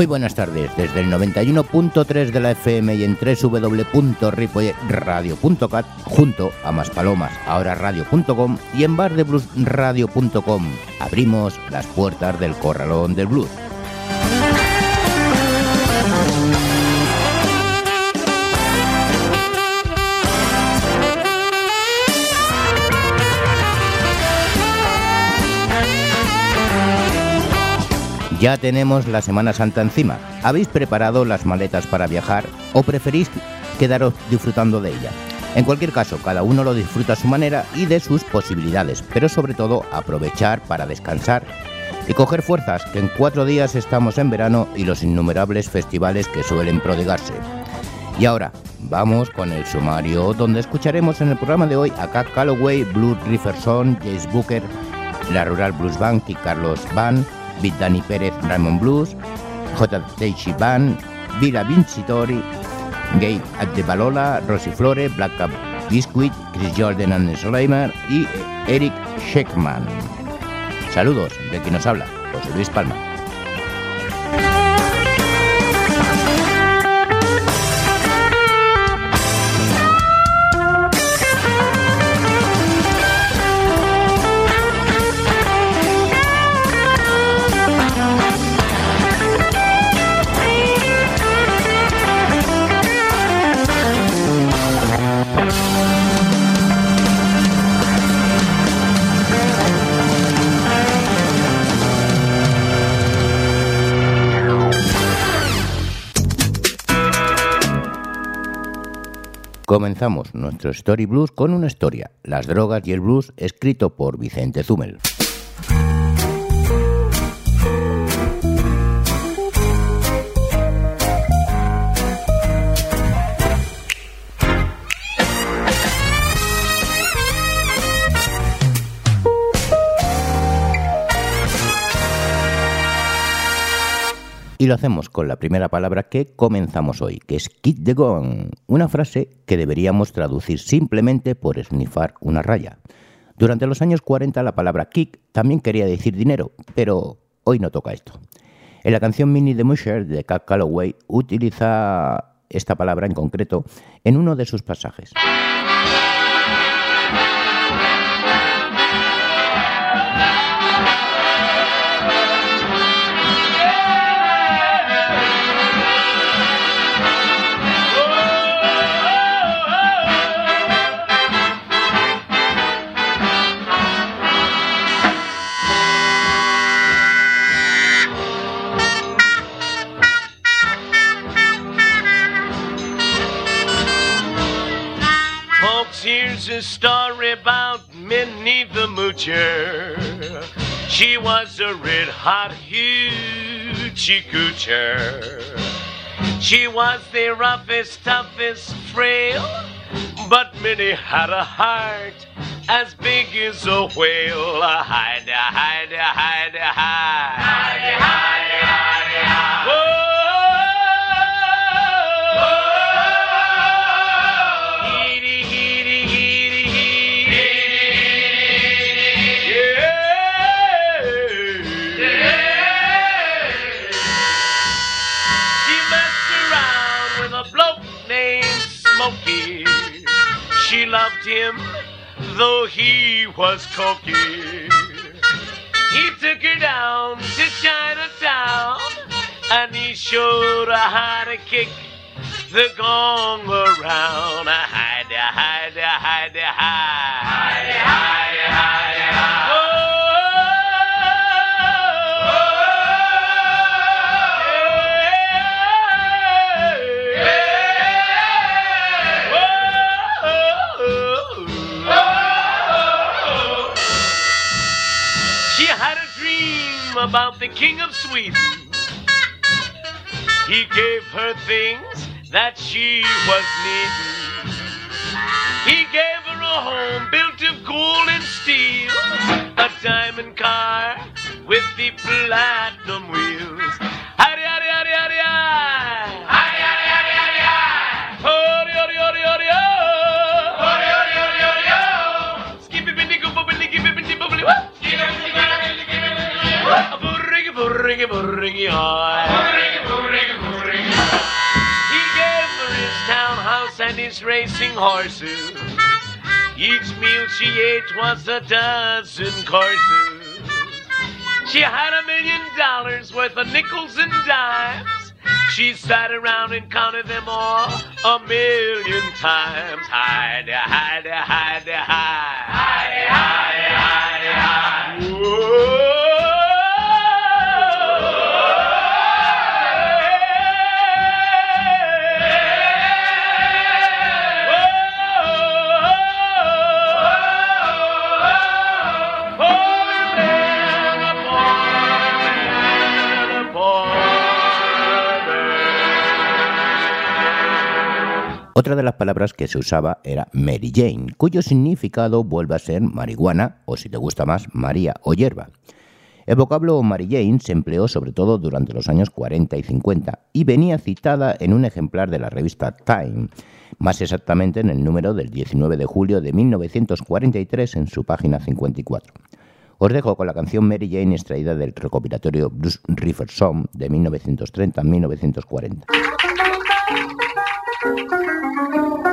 Muy buenas tardes, desde el 91.3 de la FM y en www.ripoyradio.cat junto a Maspalomas, ahora radio.com y en bardebluesradio.com abrimos las puertas del corralón del blues. Ya tenemos la Semana Santa encima. ¿Habéis preparado las maletas para viajar o preferís quedaros disfrutando de ella? En cualquier caso, cada uno lo disfruta a su manera y de sus posibilidades, pero sobre todo aprovechar para descansar y coger fuerzas, que en cuatro días estamos en verano y los innumerables festivales que suelen prodigarse. Y ahora, vamos con el sumario, donde escucharemos en el programa de hoy a Cat Calloway, Blue Riverson, Jace Booker, la Rural Blues Bank y Carlos Van, Bit Dani Pérez, Raymond Blues, J. Teichi Band, Vila Vincitori, Gabe Balola, Rosy Flore, Black Cup Biscuit, Chris Jordan and Slimer y Eric Sheckman. Saludos de quien nos habla, José Luis Palma. Comenzamos nuestro Story Blues con una historia, Las drogas y el blues, escrito por Vicente Zumel. Y lo hacemos con la primera palabra que comenzamos hoy, que es kit de gong, una frase que deberíamos traducir simplemente por esnifar una raya. Durante los años 40 la palabra kick también quería decir dinero, pero hoy no toca esto. En la canción Mini the Musher de Cat Calloway utiliza esta palabra en concreto en uno de sus pasajes. A story about Minnie the Moocher. She was a red hot hoochie coocher. She was the roughest, toughest, frail, but Minnie had a heart as big as a whale. Hide, hide, hide, hide. Hide, hide, hide, hide. Whoa! Loved him, though he was cocky. He took her down to Chinatown, and he showed her how to kick the gong around. Hide, hide, hide, hide. Hide, the King of Sweden. He gave her things that she was needing. He gave her a home built of gold and steel, a diamond car with the platinum wheels. Howdy, howdy, howdy, howdy, howdy. burringy burringy high. He gave her his townhouse and his racing horses. Each meal she ate was a dozen courses. She had a million dollars worth of nickels and dimes. She sat around and counted them all a million times. Hide, hide, hide, hide, hide, hide. Otra de las palabras que se usaba era Mary Jane, cuyo significado vuelve a ser marihuana o si te gusta más, María o hierba. El vocablo Mary Jane se empleó sobre todo durante los años 40 y 50 y venía citada en un ejemplar de la revista Time, más exactamente en el número del 19 de julio de 1943 en su página 54. Os dejo con la canción Mary Jane extraída del recopilatorio Bruce River Song de 1930-1940. Thank you.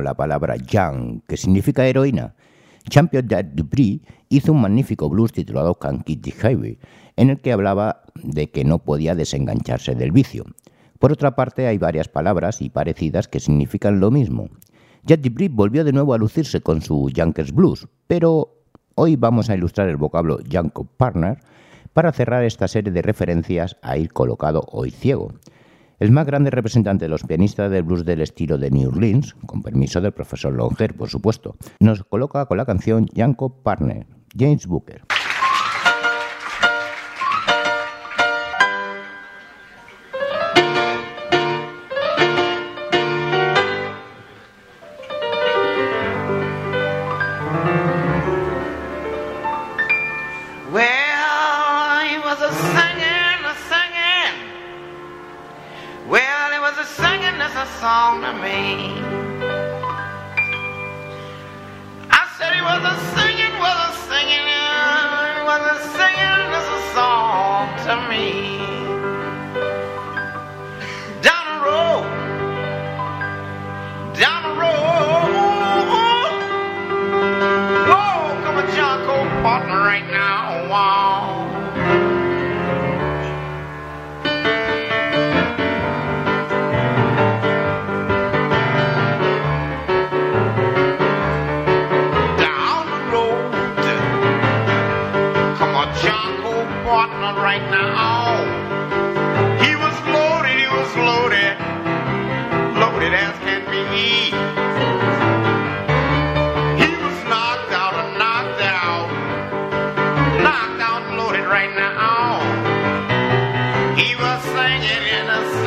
La palabra young, que significa heroína. Champion de Dupri hizo un magnífico blues titulado Can't Keep the en el que hablaba de que no podía desengancharse del vicio. Por otra parte, hay varias palabras y parecidas que significan lo mismo. Jack Dupri volvió de nuevo a lucirse con su Yankers Blues, pero hoy vamos a ilustrar el vocablo Yanko Partner para cerrar esta serie de referencias a ir colocado hoy ciego. El más grande representante de los pianistas del blues del estilo de New Orleans, con permiso del profesor Longer, por supuesto, nos coloca con la canción Yanko Partner, James Booker. ringing in a.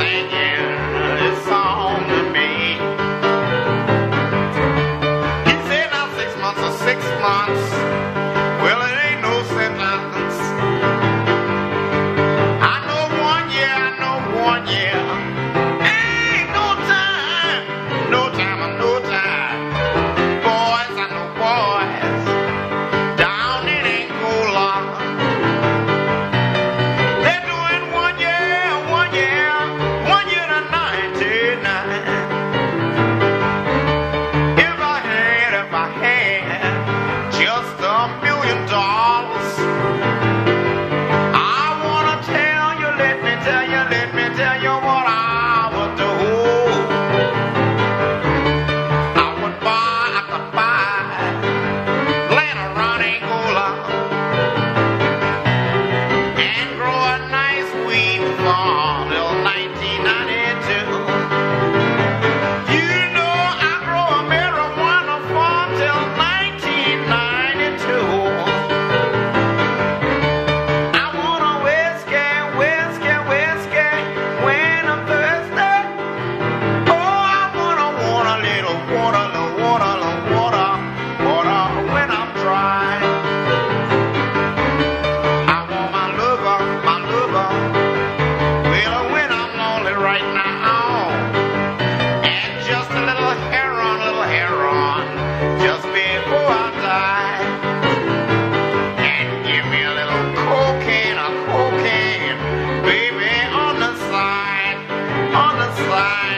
fly.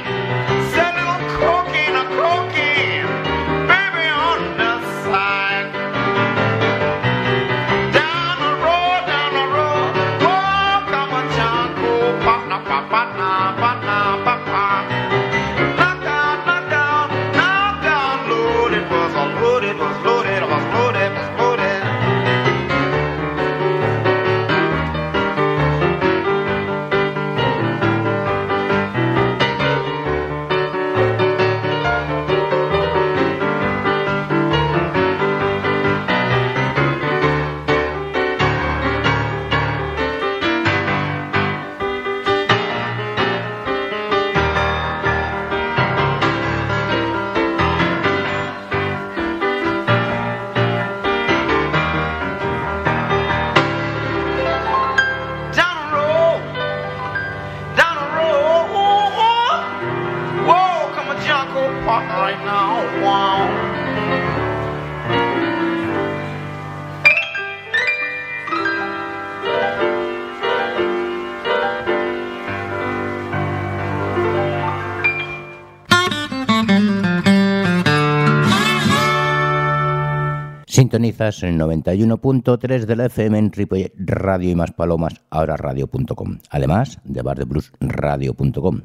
Sintonizas el 91.3 de la FM en Ripollet Radio y más palomas, ahora radio.com. Además de bardebluesradio.com.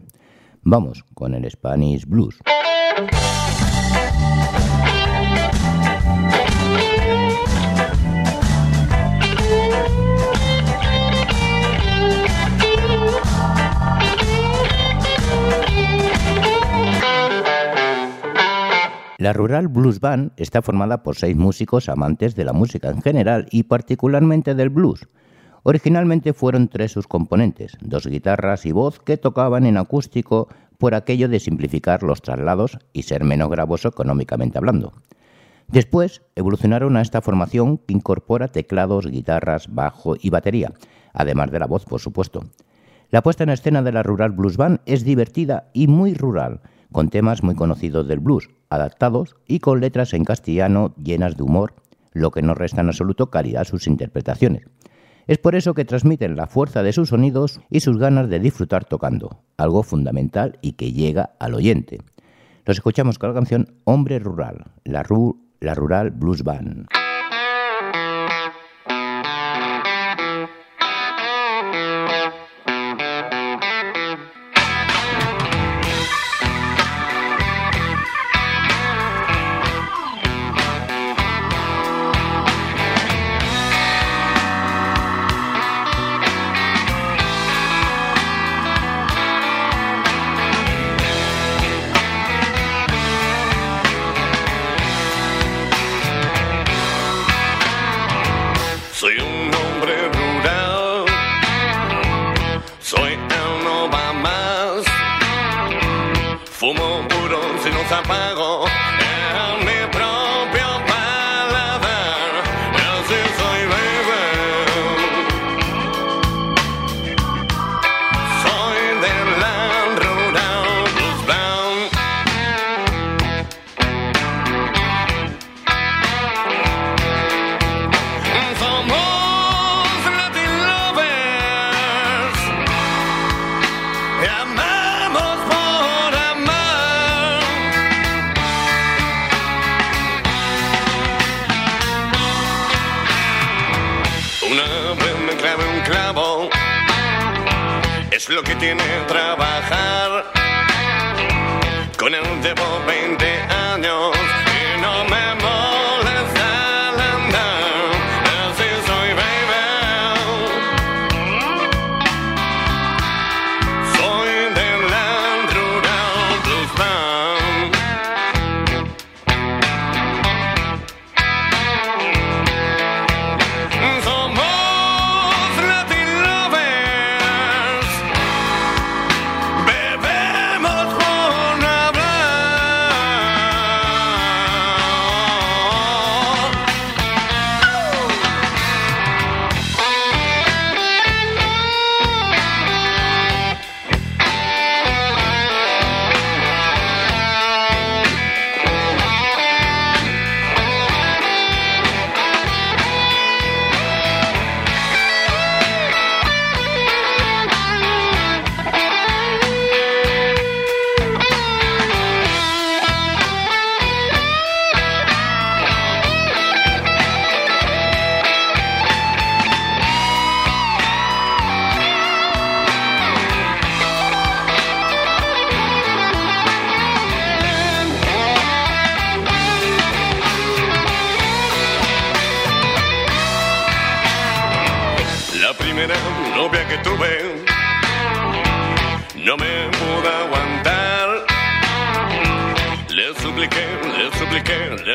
Vamos con el Spanish Blues. La Rural Blues Band está formada por seis músicos amantes de la música en general y particularmente del blues. Originalmente fueron tres sus componentes, dos guitarras y voz que tocaban en acústico por aquello de simplificar los traslados y ser menos gravoso económicamente hablando. Después evolucionaron a esta formación que incorpora teclados, guitarras, bajo y batería, además de la voz, por supuesto. La puesta en escena de la Rural Blues Band es divertida y muy rural, con temas muy conocidos del blues, adaptados y con letras en castellano llenas de humor, lo que no resta en absoluto calidad a sus interpretaciones. Es por eso que transmiten la fuerza de sus sonidos y sus ganas de disfrutar tocando, algo fundamental y que llega al oyente. Los escuchamos con la canción Hombre Rural, la, la Rural Blues Band.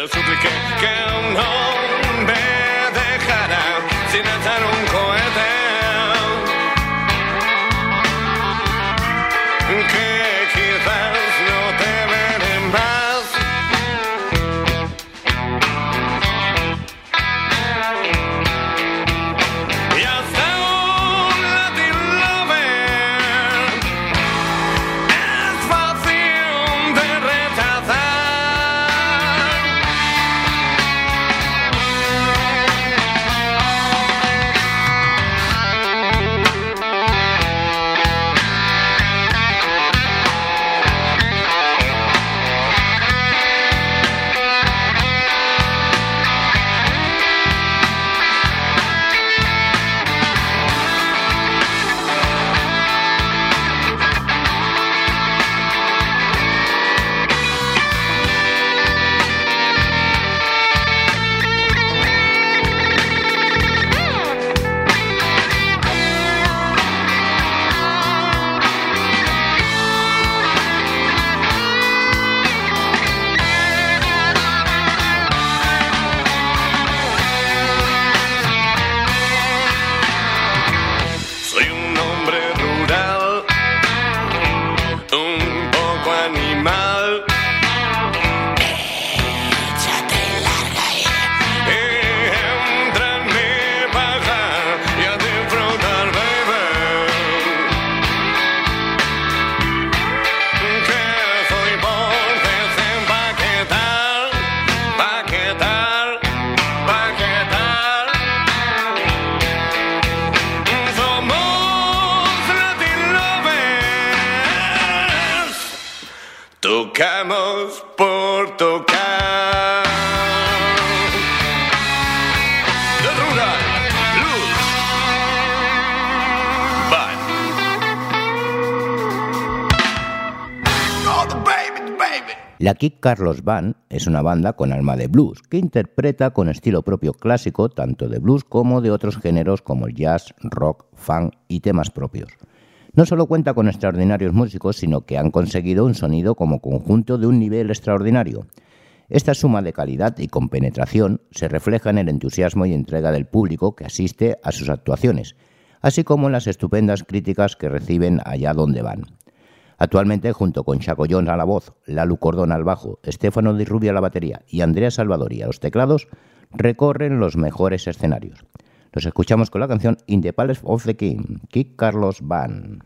That's what can count on. La Kid Carlos Band es una banda con alma de blues que interpreta con estilo propio clásico tanto de blues como de otros géneros como el jazz, rock, funk y temas propios. No solo cuenta con extraordinarios músicos, sino que han conseguido un sonido como conjunto de un nivel extraordinario. Esta suma de calidad y compenetración se refleja en el entusiasmo y entrega del público que asiste a sus actuaciones, así como en las estupendas críticas que reciben allá donde van. Actualmente, junto con Chaco Jones a la voz, Lalu Cordón al bajo, Estefano Di Rubio a la batería y Andrea Salvadori a los teclados, recorren los mejores escenarios. Los escuchamos con la canción In the Palace of the King, Kid Carlos Band.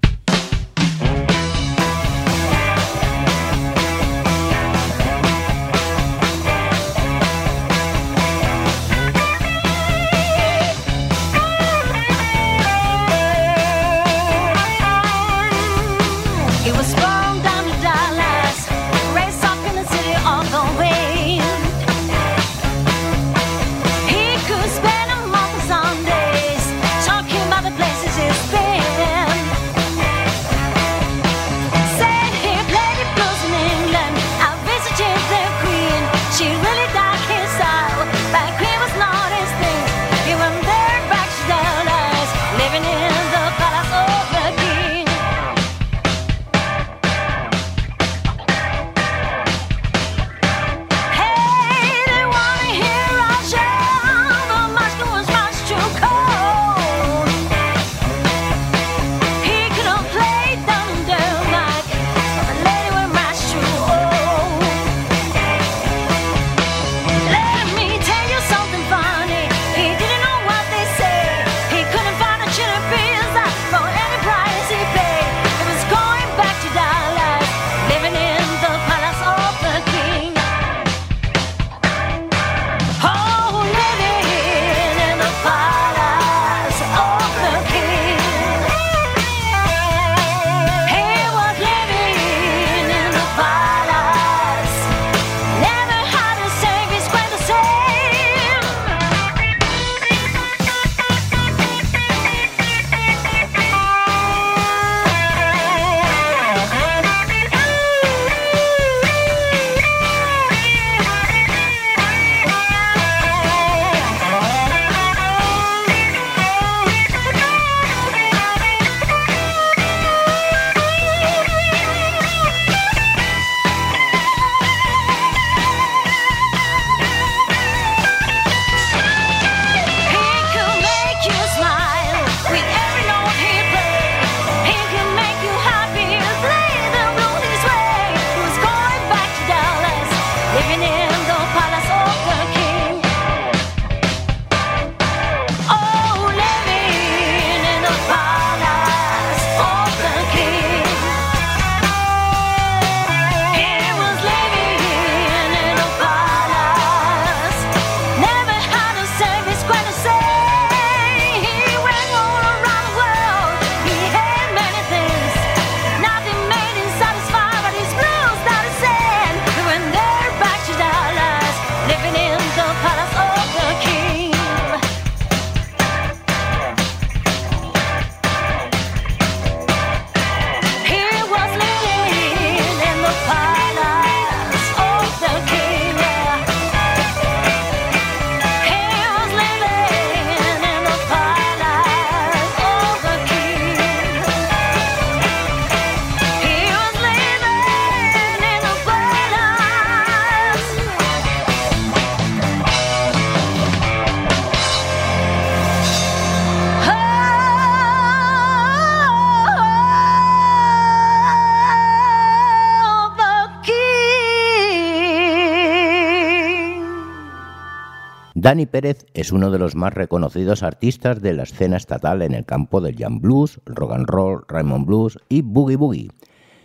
Dani Pérez es uno de los más reconocidos artistas de la escena estatal en el campo del jam blues, rock and roll, Raymond blues y boogie boogie.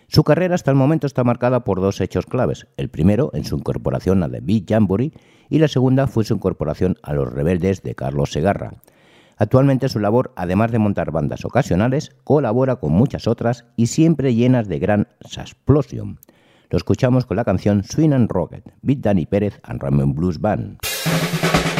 Su carrera hasta el momento está marcada por dos hechos claves. El primero en su incorporación a The Beat Jamboree y la segunda fue su incorporación a Los Rebeldes de Carlos Segarra. Actualmente su labor, además de montar bandas ocasionales, colabora con muchas otras y siempre llenas de gran explosion. Lo escuchamos con la canción Swing and Rocket, Beat Danny Pérez and Ramen Blues Band. Thank you.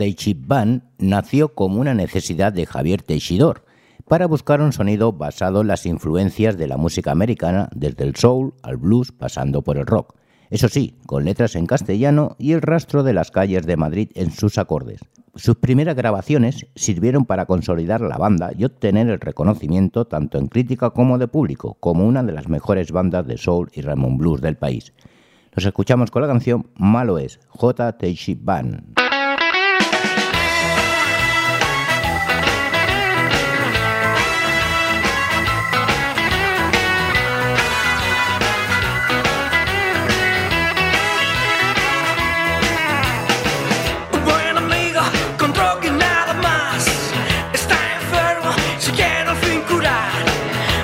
J. Teichi Band nació como una necesidad de Javier Teixidor para buscar un sonido basado en las influencias de la música americana, desde el soul al blues pasando por el rock. Eso sí, con letras en castellano y el rastro de las calles de Madrid en sus acordes. Sus primeras grabaciones sirvieron para consolidar la banda y obtener el reconocimiento tanto en crítica como de público, como una de las mejores bandas de soul y Ramon Blues del país. Los escuchamos con la canción Malo es, J. Teichi Band.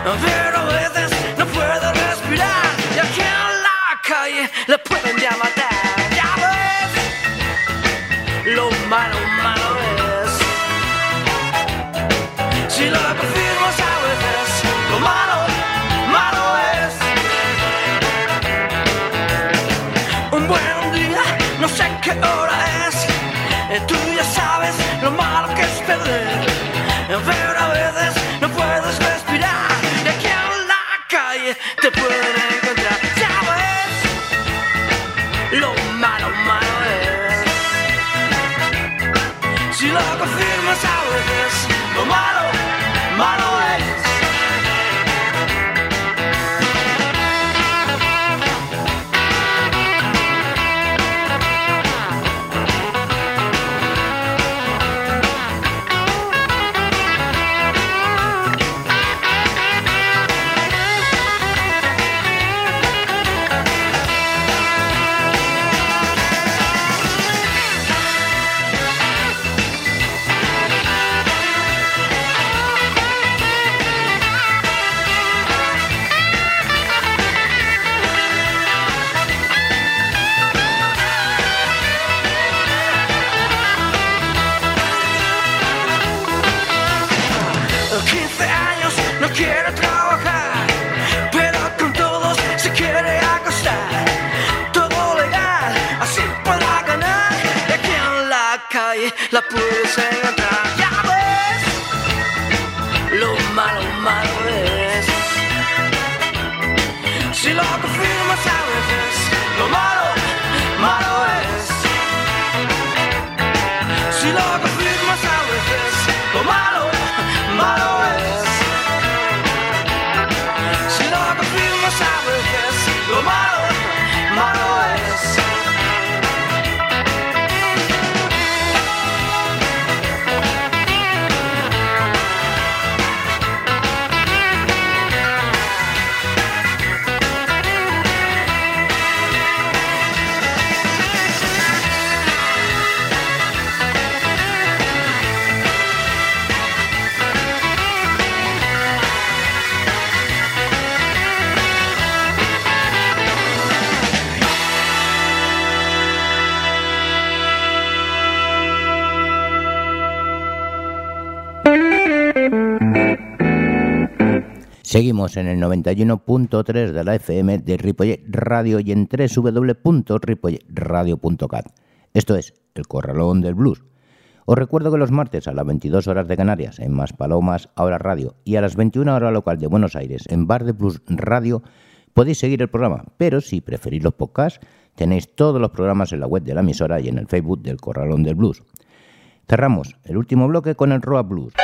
Pero En el 91.3 de la FM de Ripollet Radio y en www.ripolletradio.cat. Esto es El Corralón del Blues. Os recuerdo que los martes a las 22 horas de Canarias en Más Palomas, Ahora Radio, y a las 21 horas local de Buenos Aires en Bar de Blues Radio podéis seguir el programa, pero si preferís los podcasts, tenéis todos los programas en la web de la emisora y en el Facebook del Corralón del Blues. Cerramos el último bloque con el Roa Blues.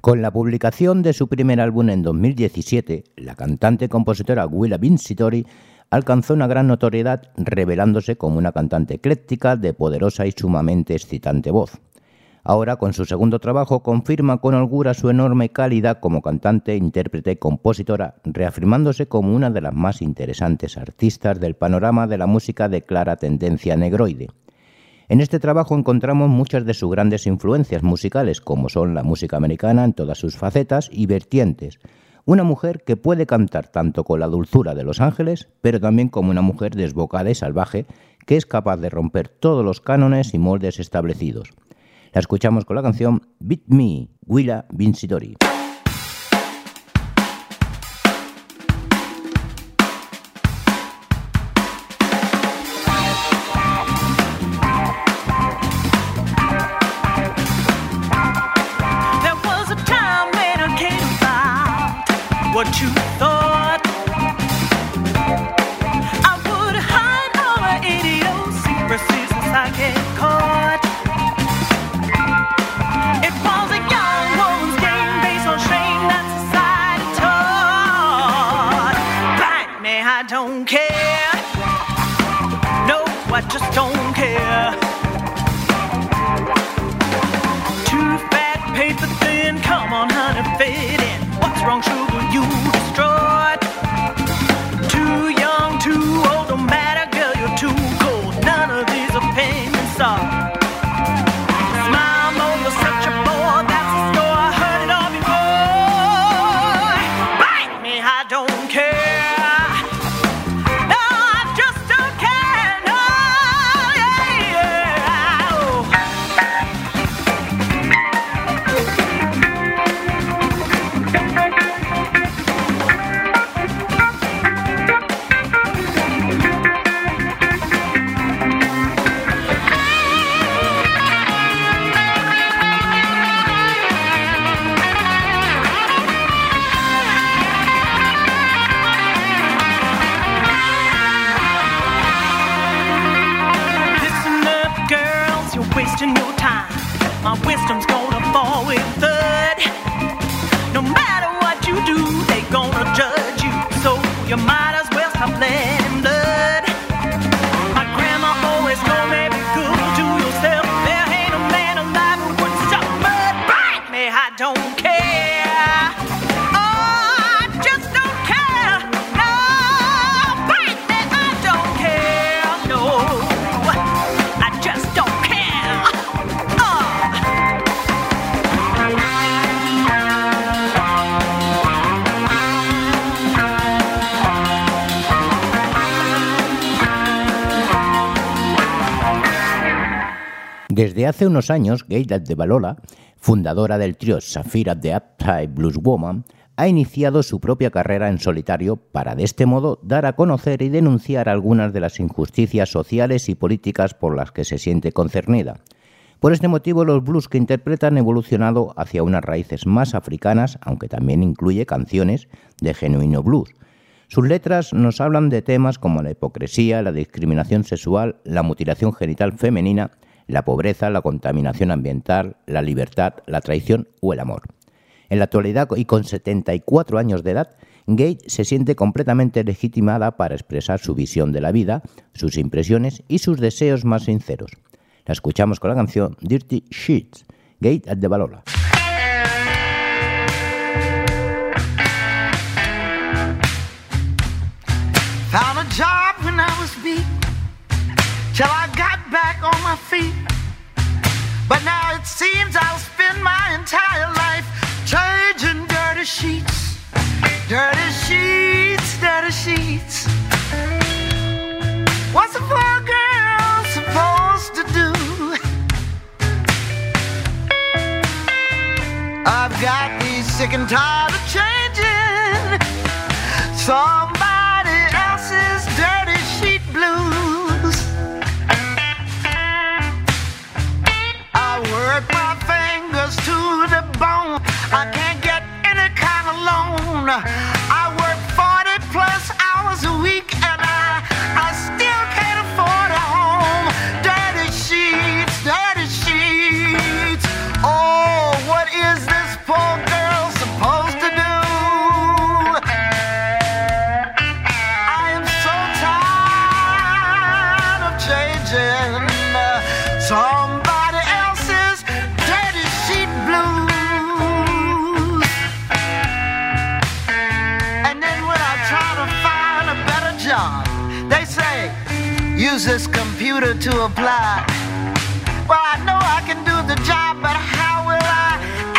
Con la publicación de su primer álbum en 2017, la cantante y compositora Willa Vincitori alcanzó una gran notoriedad revelándose como una cantante ecléctica de poderosa y sumamente excitante voz. Ahora, con su segundo trabajo, confirma con holgura su enorme calidad como cantante, intérprete y compositora, reafirmándose como una de las más interesantes artistas del panorama de la música de clara tendencia negroide. En este trabajo encontramos muchas de sus grandes influencias musicales, como son la música americana en todas sus facetas y vertientes. Una mujer que puede cantar tanto con la dulzura de los ángeles, pero también como una mujer desbocada y salvaje, que es capaz de romper todos los cánones y moldes establecidos. La escuchamos con la canción Beat Me, Willa Vincitori. Care. Hace unos años, Gayda de Balola, fundadora del trío Safira de Upside Blues Woman, ha iniciado su propia carrera en solitario para de este modo dar a conocer y denunciar algunas de las injusticias sociales y políticas por las que se siente concernida. Por este motivo, los blues que interpreta han evolucionado hacia unas raíces más africanas, aunque también incluye canciones de genuino blues. Sus letras nos hablan de temas como la hipocresía, la discriminación sexual, la mutilación genital femenina, la pobreza, la contaminación ambiental, la libertad, la traición o el amor. En la actualidad y con 74 años de edad, Gage se siente completamente legitimada para expresar su visión de la vida, sus impresiones y sus deseos más sinceros. La escuchamos con la canción Dirty Sheets, Gate at the Balola. Found a job when I was beat till I got back on my feet. But now it seems I'll spend my entire life changing dirty sheets, dirty sheets, dirty sheets. What's a poor girl supposed to do? I've got me sick and tired of changing somebody Work my fingers to the bone. I can't get any kind of loan. I job, they say, use this computer to apply. Well, I know I can do the job, but how will I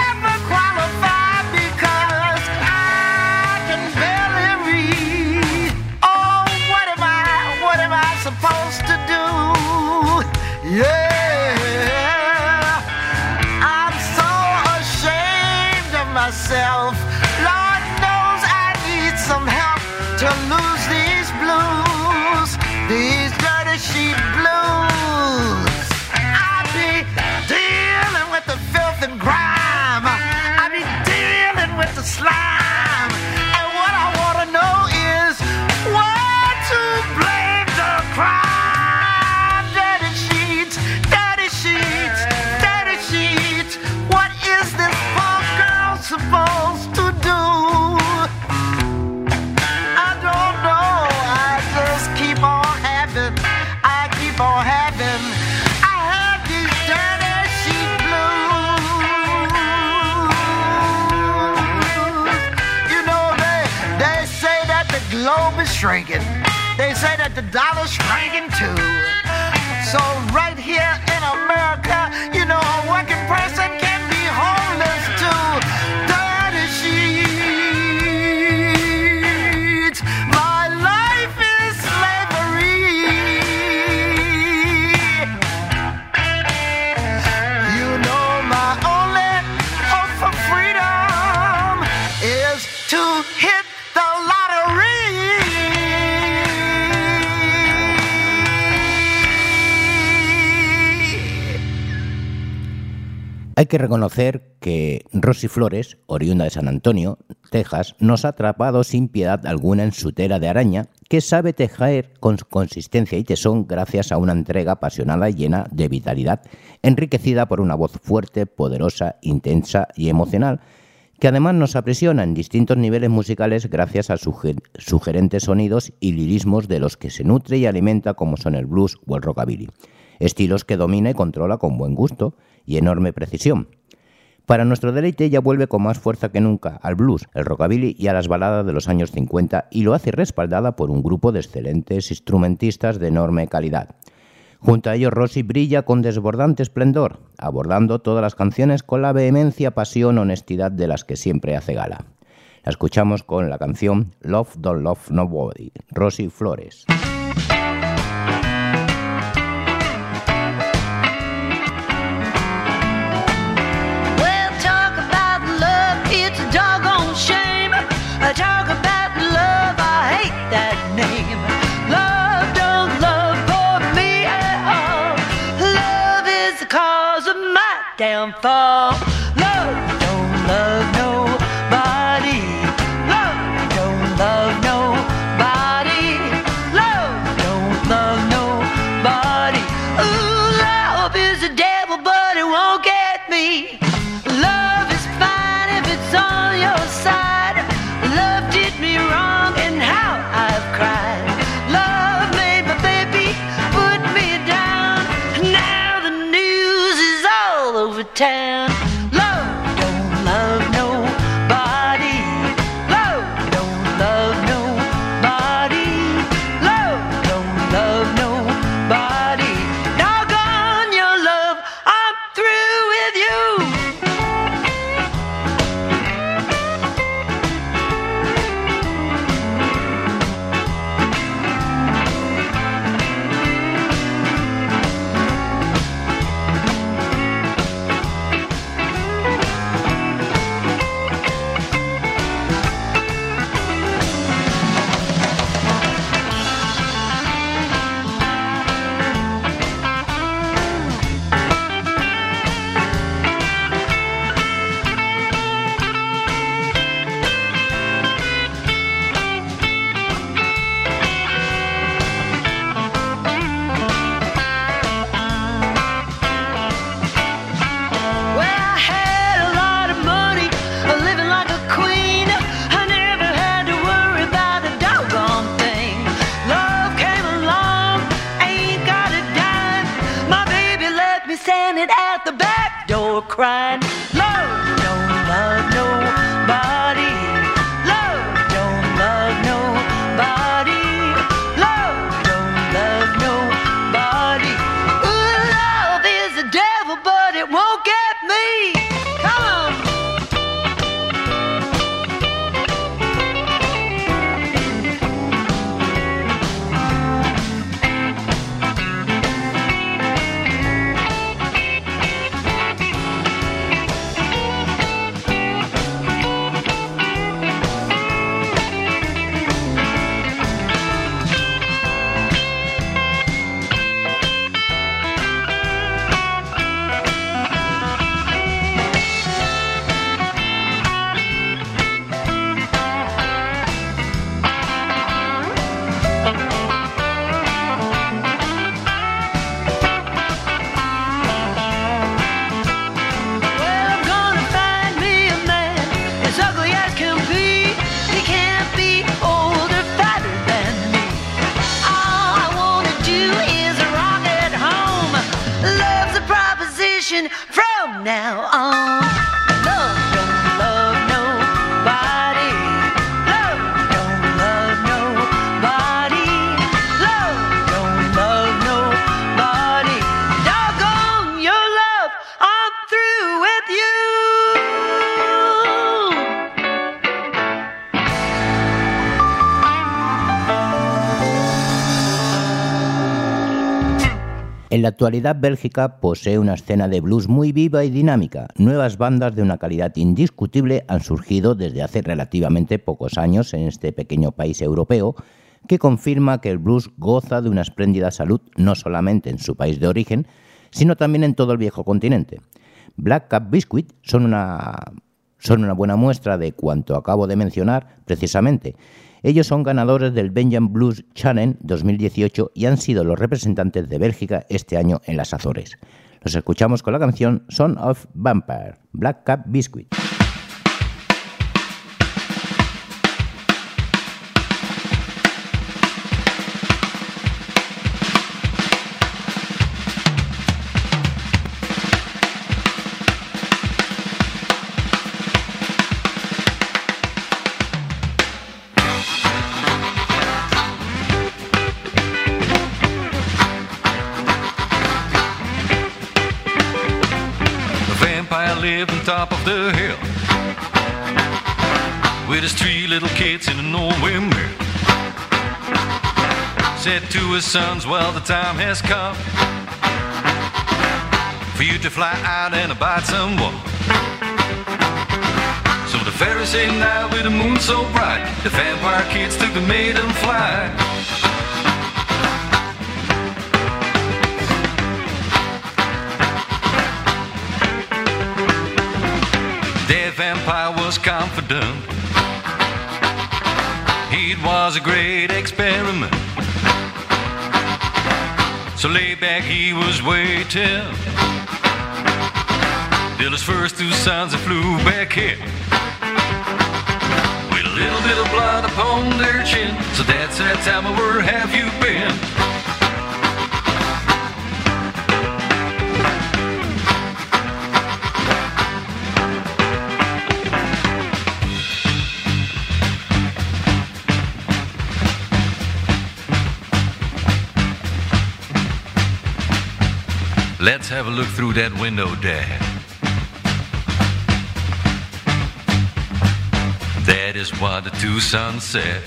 ever qualify? Because I can barely read. Oh, what am I, what am I supposed to do? Yeah, I'm so ashamed of myself. Shrinking. They say that the dollar's shrinking too. Hay que reconocer que Rosy Flores, oriunda de San Antonio, Texas, nos ha atrapado sin piedad alguna en su tela de araña, que sabe tejer con consistencia y tesón gracias a una entrega apasionada y llena de vitalidad, enriquecida por una voz fuerte, poderosa, intensa y emocional, que además nos aprisiona en distintos niveles musicales gracias a suge- sugerentes sonidos y lirismos de los que se nutre y alimenta como son el blues o el rockabilly, estilos que domina y controla con buen gusto y enorme precisión. Para nuestro deleite ella vuelve con más fuerza que nunca al blues, el rockabilly y a las baladas de los años 50 y lo hace respaldada por un grupo de excelentes instrumentistas de enorme calidad. Junto a ellos Rosy brilla con desbordante esplendor, abordando todas las canciones con la vehemencia, pasión, honestidad de las que siempre hace gala. La escuchamos con la canción Love Don't Love Nobody, Rosy Flores. 当 actualidad Bélgica posee una escena de blues muy viva y dinámica. Nuevas bandas de una calidad indiscutible han surgido desde hace relativamente pocos años en este pequeño país europeo, que confirma que el blues goza de una espléndida salud no solamente en su país de origen, sino también en todo el viejo continente. Black Cap Biscuit son una, son una buena muestra de cuanto acabo de mencionar precisamente. Ellos son ganadores del Benjamin Blues Challenge 2018 y han sido los representantes de Bélgica este año en las Azores. Los escuchamos con la canción Son of Vampire, Black Cap Biscuit. Sons, Well, the time has come for you to fly out and abide someone. So the Pharisee night with the moon so bright, the vampire kids took the maiden flight. grandpa was confident. It was a great experiment. So laid back he was waiting. Till his first two sons flew back here. With a little bit of blood upon their chin. So that's that time of where have you been? Let's have a look through that window, Dad. That is what the two sons said.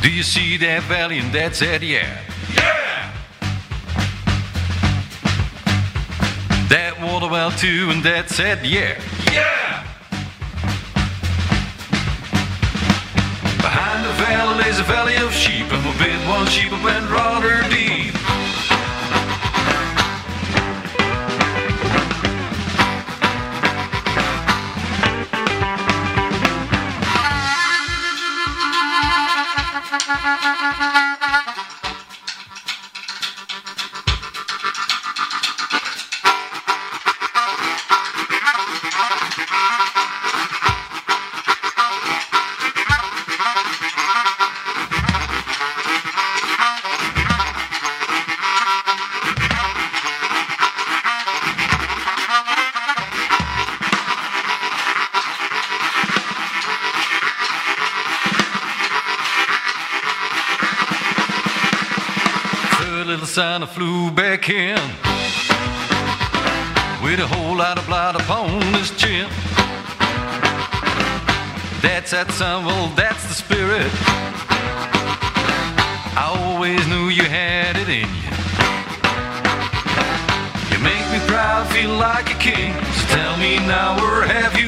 Do you see that valley? And Dad said, Yeah. Yeah! That water well too, and Dad said. Yeah! Lays a valley of sheep, and we bid one sheep went rather deep. Third little flew back in with a whole lot of blood upon his chin. That's that son, well, that's the spirit. I always knew you had it in you. You make me proud, feel like a king. So tell me now, where have you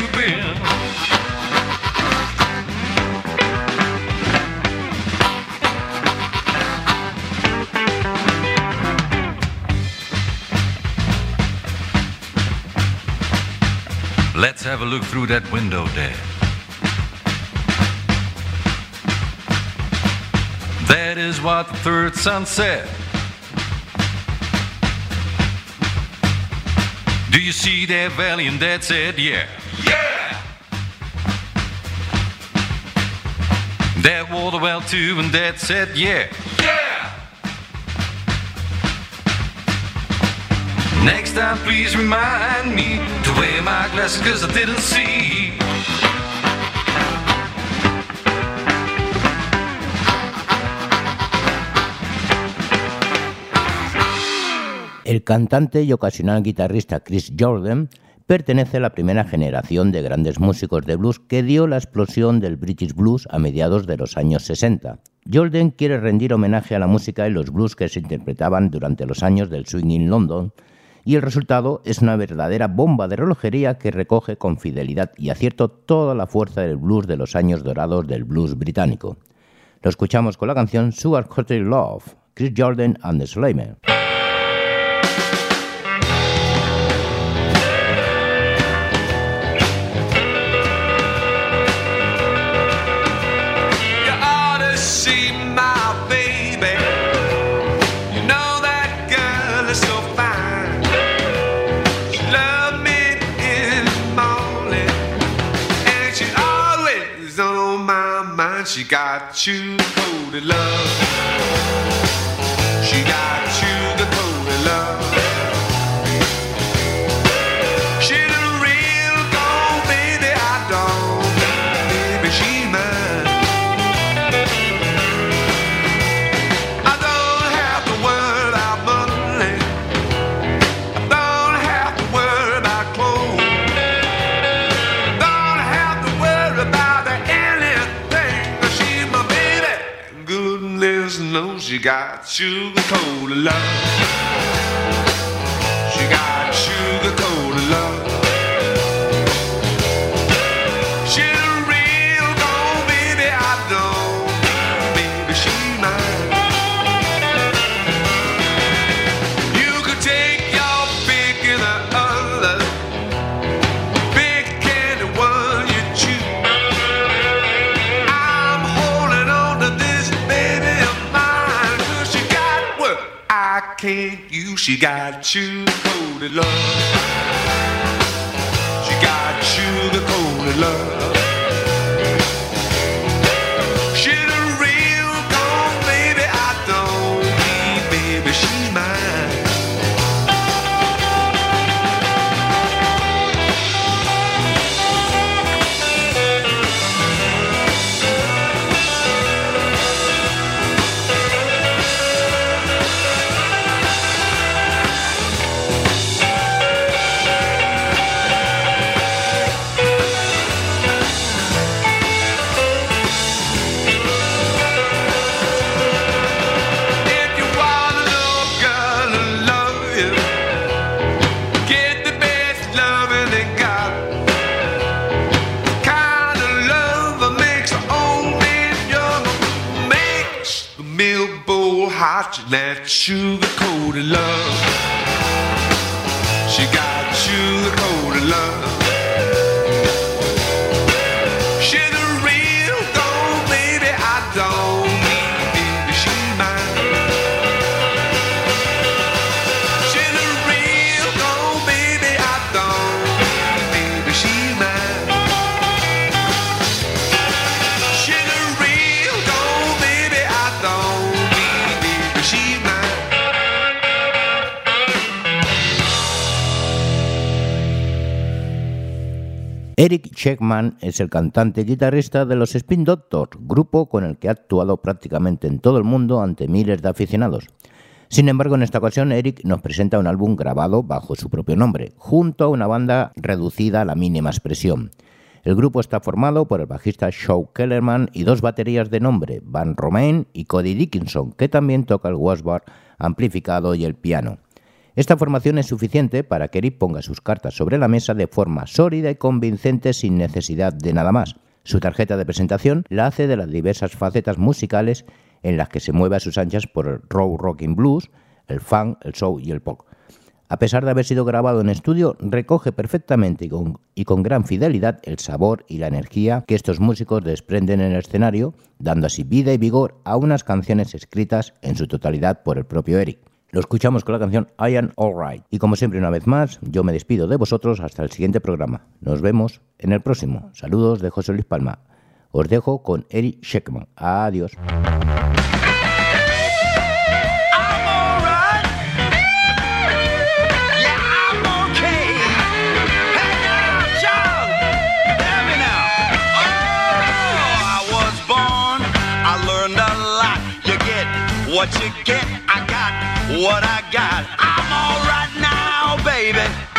Let's have a look through that window, Dad. That is what the third son said. Do you see that valley? And Dad said, Yeah. Yeah! That water well too, and Dad said, Yeah. Yeah! Next time, please remind me El cantante y ocasional guitarrista Chris Jordan pertenece a la primera generación de grandes músicos de blues que dio la explosión del British Blues a mediados de los años 60. Jordan quiere rendir homenaje a la música y los blues que se interpretaban durante los años del swing in London y el resultado es una verdadera bomba de relojería que recoge con fidelidad y acierto toda la fuerza del blues de los años dorados del blues británico. Lo escuchamos con la canción Sugar Coated Love, Chris Jordan and the Slaymen. She got you coated love. Knows she got sugar coated love. She got sugar-coated love. Sugar Eric Sheckman es el cantante y guitarrista de los Spin Doctors, grupo con el que ha actuado prácticamente en todo el mundo ante miles de aficionados. Sin embargo, en esta ocasión Eric nos presenta un álbum grabado bajo su propio nombre, junto a una banda reducida a la mínima expresión. El grupo está formado por el bajista Shaw Kellerman y dos baterías de nombre, Van Romain y Cody Dickinson, que también toca el washboard amplificado y el piano. Esta formación es suficiente para que Eric ponga sus cartas sobre la mesa de forma sólida y convincente sin necesidad de nada más. Su tarjeta de presentación la hace de las diversas facetas musicales en las que se mueve a sus anchas por el rock rocking blues, el funk, el soul y el pop. A pesar de haber sido grabado en estudio, recoge perfectamente y con, y con gran fidelidad el sabor y la energía que estos músicos desprenden en el escenario, dando así vida y vigor a unas canciones escritas en su totalidad por el propio Eric. Lo escuchamos con la canción I Am Alright. Y como siempre, una vez más, yo me despido de vosotros hasta el siguiente programa. Nos vemos en el próximo. Saludos de José Luis Palma. Os dejo con Eric Sheckman. Adiós. Amen.